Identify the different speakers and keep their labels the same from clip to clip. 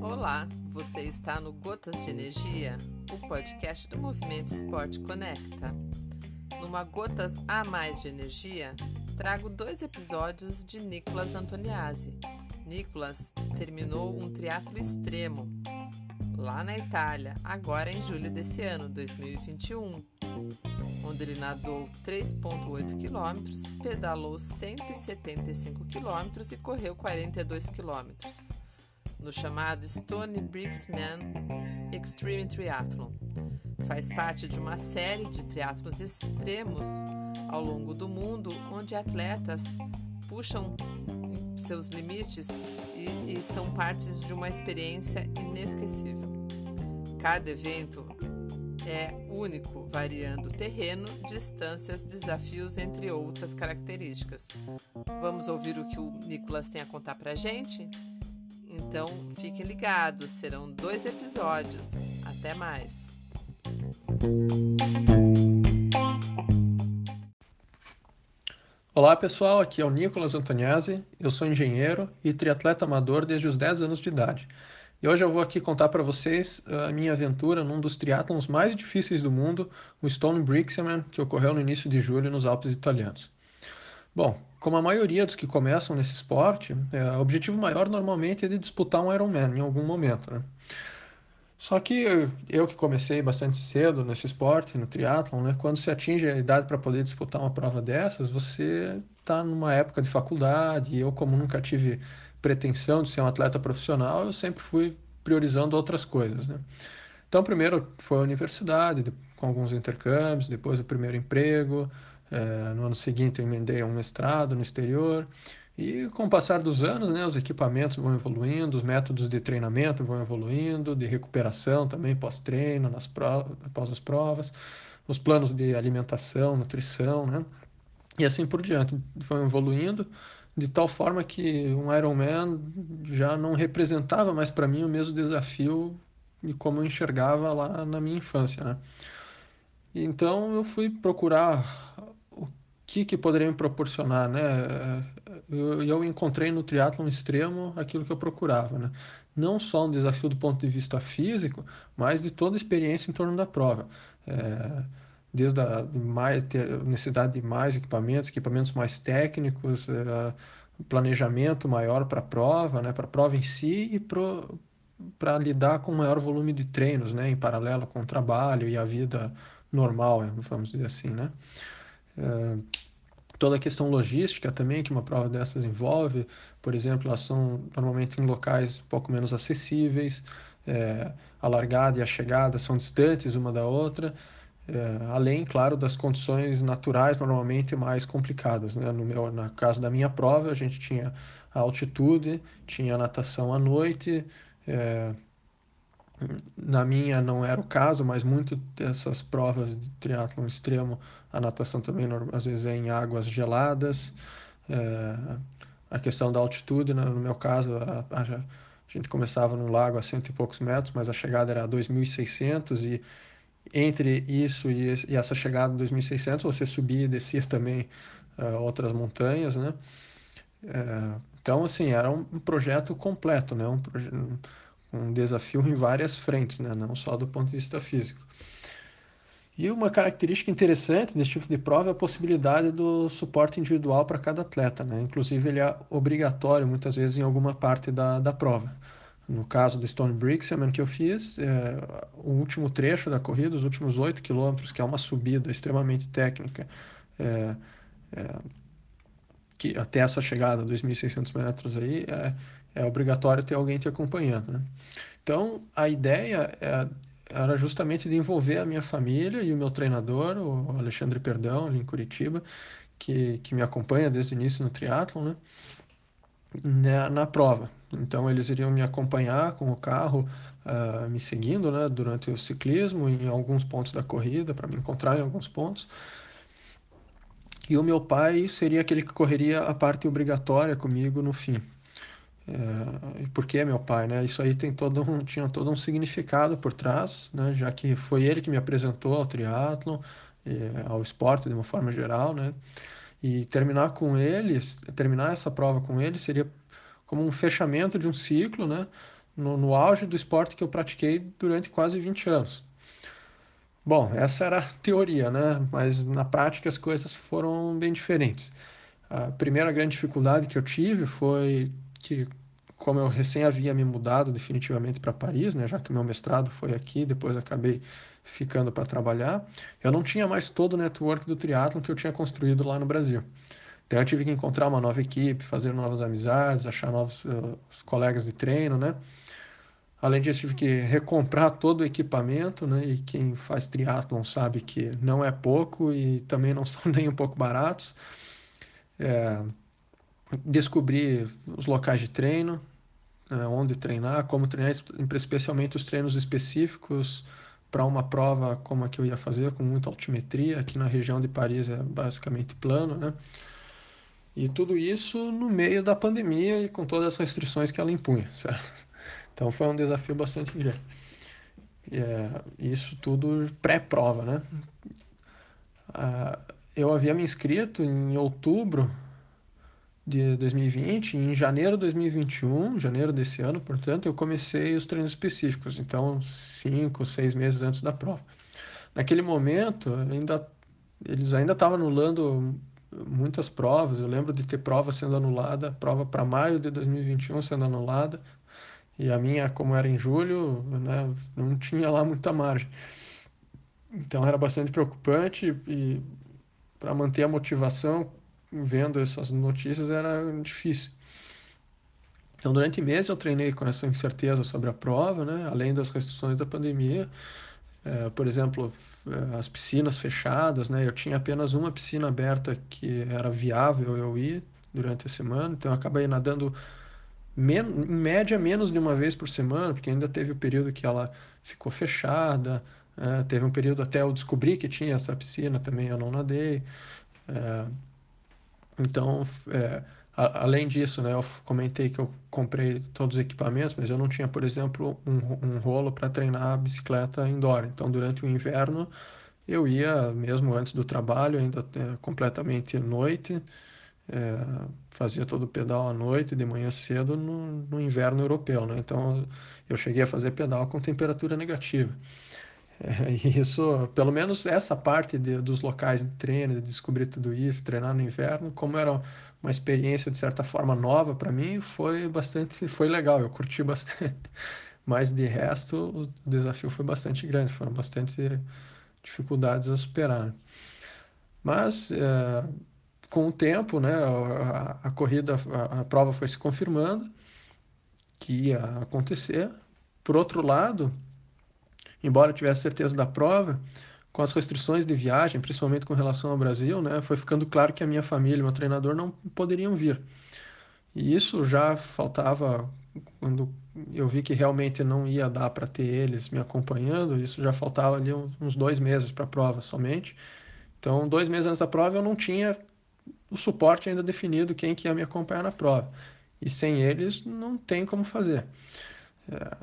Speaker 1: Olá, você está no Gotas de Energia, o podcast do Movimento Esporte Conecta. Numa Gotas a Mais de Energia, trago dois episódios de Nicolas Antoniazzi. Nicolas terminou um triatlo extremo lá na Itália, agora em julho desse ano, 2021 onde ele nadou 3,8 quilômetros, pedalou 175 quilômetros e correu 42 quilômetros, no chamado Stone Brixman Extreme Triathlon. Faz parte de uma série de triatlos extremos ao longo do mundo, onde atletas puxam seus limites e, e são partes de uma experiência inesquecível. Cada evento é único, variando terreno, distâncias, desafios, entre outras características. Vamos ouvir o que o Nicolas tem a contar para gente? Então fiquem ligados, serão dois episódios. Até mais!
Speaker 2: Olá pessoal, aqui é o Nicolas Antoniazzi, eu sou engenheiro e triatleta amador desde os 10 anos de idade. E hoje eu vou aqui contar para vocês ah, a minha aventura num dos triatlons mais difíceis do mundo, o Stone Brixeman, que ocorreu no início de julho nos Alpes italianos. Bom, como a maioria dos que começam nesse esporte, é, o objetivo maior normalmente é de disputar um Ironman em algum momento, né? Só que eu que comecei bastante cedo nesse esporte, no triatlon, né, quando se atinge a idade para poder disputar uma prova dessas, você está numa época de faculdade, e eu como nunca tive pretensão de ser um atleta profissional, eu sempre fui priorizando outras coisas, né? Então, primeiro foi a universidade, com alguns intercâmbios, depois o primeiro emprego, é, no ano seguinte emendei um mestrado no exterior, e com o passar dos anos, né, os equipamentos vão evoluindo, os métodos de treinamento vão evoluindo, de recuperação também pós-treino, nas provas, após as provas, os planos de alimentação, nutrição, né, e assim por diante, vão evoluindo, de tal forma que um Ironman já não representava mais para mim o mesmo desafio de como eu enxergava lá na minha infância, né? Então eu fui procurar o que que poderia me proporcionar, né? Eu, eu encontrei no triatlon extremo aquilo que eu procurava, né? Não só um desafio do ponto de vista físico, mas de toda a experiência em torno da prova. É, desde a mais, ter necessidade de mais equipamentos, equipamentos mais técnicos, uh, planejamento maior para a prova, né, para a prova em si e para lidar com maior volume de treinos, né, em paralelo com o trabalho e a vida normal, vamos dizer assim, né. Uh, toda a questão logística também que uma prova dessas envolve, por exemplo, elas são normalmente em locais um pouco menos acessíveis, é, a largada e a chegada são distantes uma da outra, é, além, claro, das condições naturais normalmente mais complicadas. Né? No meu, na caso da minha prova, a gente tinha a altitude, tinha a natação à noite. É, na minha não era o caso, mas muito dessas provas de triatlon extremo, a natação também às vezes é em águas geladas. É, a questão da altitude, né? no meu caso, a, a, a gente começava num lago a cento e poucos metros, mas a chegada era a 2.600 e entre isso e, e essa chegada em 2600, você subia e descia também uh, outras montanhas, né? Uh, então, assim, era um, projeto completo, né? Um, um desafio em várias frentes, né? Não só do ponto de vista físico. E uma característica interessante desse tipo de prova é a possibilidade do suporte individual para cada atleta, né? Inclusive, ele é obrigatório muitas vezes em alguma parte da, da prova. No caso do Stone Brixeman que eu fiz, é, o último trecho da corrida, os últimos 8 quilômetros, que é uma subida extremamente técnica, é, é, que até essa chegada, 2.600 metros aí, é, é obrigatório ter alguém te acompanhando. Né? Então, a ideia é, era justamente de envolver a minha família e o meu treinador, o Alexandre Perdão, ali em Curitiba, que, que me acompanha desde o início no triatlon, né? Na, na prova. Então eles iriam me acompanhar com o carro, uh, me seguindo né, durante o ciclismo, em alguns pontos da corrida, para me encontrar em alguns pontos. E o meu pai seria aquele que correria a parte obrigatória comigo no fim. É, por que meu pai, né? Isso aí tem todo um, tinha todo um significado por trás, né? Já que foi ele que me apresentou ao triatlon, ao esporte de uma forma geral, né? E terminar com eles, terminar essa prova com eles seria como um fechamento de um ciclo, né? No, no auge do esporte que eu pratiquei durante quase 20 anos. Bom, essa era a teoria, né? Mas na prática as coisas foram bem diferentes. A primeira grande dificuldade que eu tive foi que, como eu recém havia me mudado definitivamente para Paris, né? Já que meu mestrado foi aqui, depois acabei ficando para trabalhar, eu não tinha mais todo o network do triatlon que eu tinha construído lá no Brasil. Então eu tive que encontrar uma nova equipe, fazer novas amizades, achar novos uh, colegas de treino, né? Além disso, tive que recomprar todo o equipamento, né? E quem faz triatlon sabe que não é pouco e também não são nem um pouco baratos. É, descobrir os locais de treino, né? onde treinar, como treinar, especialmente os treinos específicos para uma prova como a que eu ia fazer, com muita altimetria. Aqui na região de Paris é basicamente plano, né? E tudo isso no meio da pandemia e com todas as restrições que ela impunha, certo? Então foi um desafio bastante grande. É, isso tudo pré-prova, né? Ah, eu havia me inscrito em outubro de 2020, em janeiro de 2021, janeiro desse ano, portanto, eu comecei os treinos específicos, então cinco, seis meses antes da prova. Naquele momento, ainda eles ainda estavam anulando muitas provas. Eu lembro de ter prova sendo anulada, prova para maio de 2021 sendo anulada, e a minha, como era em julho, né, não tinha lá muita margem. Então era bastante preocupante e para manter a motivação vendo essas notícias era difícil. Então, durante meses eu treinei com essa incerteza sobre a prova, né? além das restrições da pandemia. É, por exemplo, é, as piscinas fechadas, né? Eu tinha apenas uma piscina aberta que era viável eu ir durante a semana, então eu acabei nadando em média menos de uma vez por semana, porque ainda teve o período que ela ficou fechada, é, teve um período até eu descobrir que tinha essa piscina também eu não nadei. É, então, é, a, além disso, né, eu comentei que eu comprei todos os equipamentos, mas eu não tinha, por exemplo, um, um rolo para treinar a bicicleta indoor. Então, durante o inverno, eu ia, mesmo antes do trabalho, ainda é, completamente noite, é, fazia todo o pedal à noite, de manhã cedo, no, no inverno europeu. Né? Então, eu cheguei a fazer pedal com temperatura negativa. Isso, pelo menos essa parte de, dos locais de treino, de descobrir tudo isso, treinar no inverno, como era uma experiência de certa forma nova para mim, foi bastante, foi legal, eu curti bastante. Mas de resto, o desafio foi bastante grande, foram bastante dificuldades a superar. Mas é, com o tempo, né, a, a corrida, a, a prova foi se confirmando que ia acontecer. Por outro lado, embora eu tivesse certeza da prova, com as restrições de viagem, principalmente com relação ao Brasil, né, foi ficando claro que a minha família e meu treinador não poderiam vir. E isso já faltava quando eu vi que realmente não ia dar para ter eles me acompanhando, isso já faltava ali uns dois meses para a prova somente. Então, dois meses antes da prova, eu não tinha o suporte ainda definido quem que ia me acompanhar na prova. E sem eles, não tem como fazer. É,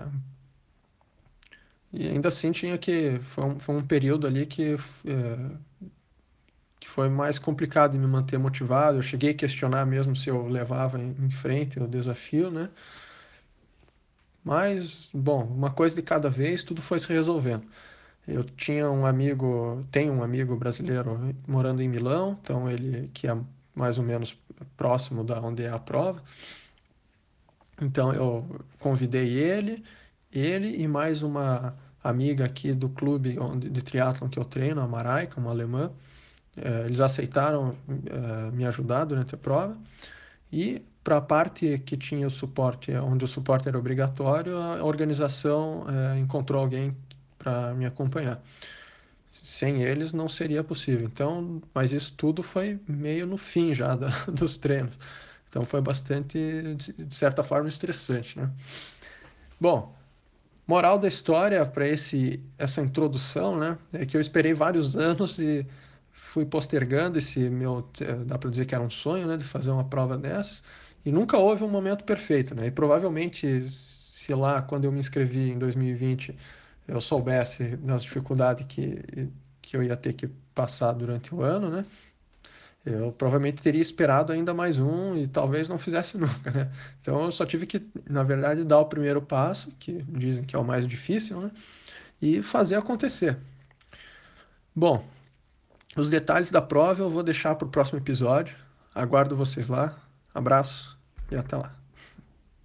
Speaker 2: e ainda assim tinha que. Foi um, foi um período ali que, é, que foi mais complicado de me manter motivado. Eu cheguei a questionar mesmo se eu levava em, em frente o desafio, né? Mas, bom, uma coisa de cada vez, tudo foi se resolvendo. Eu tinha um amigo, tenho um amigo brasileiro morando em Milão, então ele que é mais ou menos próximo da onde é a prova. Então eu convidei ele, ele e mais uma amiga aqui do clube onde, de triatlon que eu treino, a Maraica, uma alemã. É, eles aceitaram é, me ajudar durante a prova. E para a parte que tinha o suporte, onde o suporte era obrigatório, a organização é, encontrou alguém para me acompanhar. Sem eles não seria possível. Então, mas isso tudo foi meio no fim já da, dos treinos. Então foi bastante, de certa forma, estressante, né? Bom, Moral da história para esse essa introdução, né, é que eu esperei vários anos e fui postergando esse meu, eh, dá para dizer que era um sonho, né, de fazer uma prova dessas, e nunca houve um momento perfeito, né? E provavelmente se lá quando eu me inscrevi em 2020 eu soubesse das dificuldades que que eu ia ter que passar durante o ano, né? Eu provavelmente teria esperado ainda mais um e talvez não fizesse nunca, né? Então eu só tive que, na verdade, dar o primeiro passo, que dizem que é o mais difícil, né? E fazer acontecer. Bom, os detalhes da prova eu vou deixar para o próximo episódio. Aguardo vocês lá. Abraço e até lá.